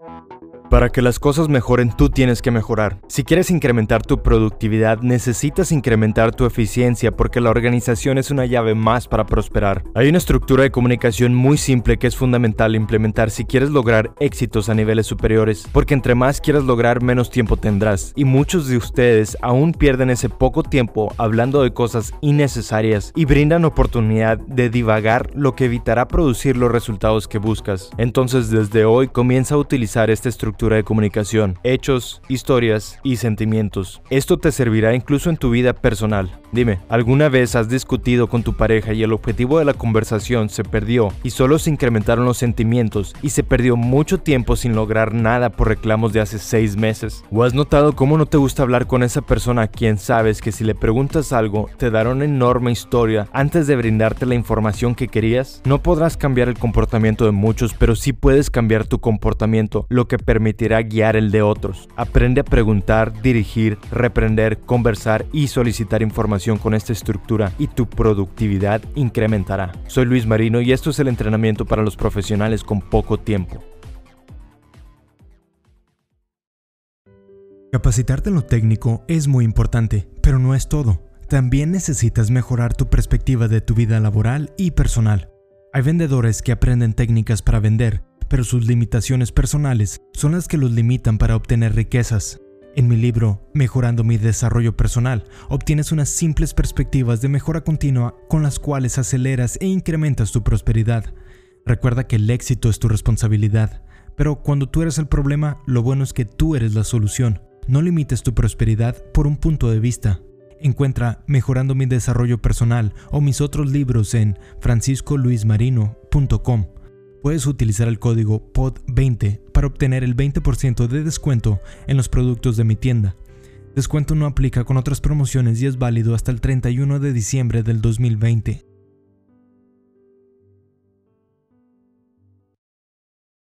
Thank you. Para que las cosas mejoren, tú tienes que mejorar. Si quieres incrementar tu productividad, necesitas incrementar tu eficiencia porque la organización es una llave más para prosperar. Hay una estructura de comunicación muy simple que es fundamental implementar si quieres lograr éxitos a niveles superiores, porque entre más quieras lograr, menos tiempo tendrás. Y muchos de ustedes aún pierden ese poco tiempo hablando de cosas innecesarias y brindan oportunidad de divagar lo que evitará producir los resultados que buscas. Entonces desde hoy comienza a utilizar esta estructura de comunicación, hechos, historias y sentimientos. Esto te servirá incluso en tu vida personal. Dime, ¿alguna vez has discutido con tu pareja y el objetivo de la conversación se perdió y solo se incrementaron los sentimientos y se perdió mucho tiempo sin lograr nada por reclamos de hace seis meses? ¿O has notado cómo no te gusta hablar con esa persona a quien sabes que si le preguntas algo te dará una enorme historia antes de brindarte la información que querías? No podrás cambiar el comportamiento de muchos, pero sí puedes cambiar tu comportamiento, lo que permite permitirá guiar el de otros. Aprende a preguntar, dirigir, reprender, conversar y solicitar información con esta estructura y tu productividad incrementará. Soy Luis Marino y esto es el entrenamiento para los profesionales con poco tiempo. Capacitarte en lo técnico es muy importante, pero no es todo. También necesitas mejorar tu perspectiva de tu vida laboral y personal. Hay vendedores que aprenden técnicas para vender, pero sus limitaciones personales son las que los limitan para obtener riquezas. En mi libro, Mejorando mi desarrollo personal, obtienes unas simples perspectivas de mejora continua con las cuales aceleras e incrementas tu prosperidad. Recuerda que el éxito es tu responsabilidad, pero cuando tú eres el problema, lo bueno es que tú eres la solución. No limites tu prosperidad por un punto de vista. Encuentra Mejorando mi desarrollo personal o mis otros libros en franciscoluismarino.com puedes utilizar el código POD20 para obtener el 20% de descuento en los productos de mi tienda. Descuento no aplica con otras promociones y es válido hasta el 31 de diciembre del 2020.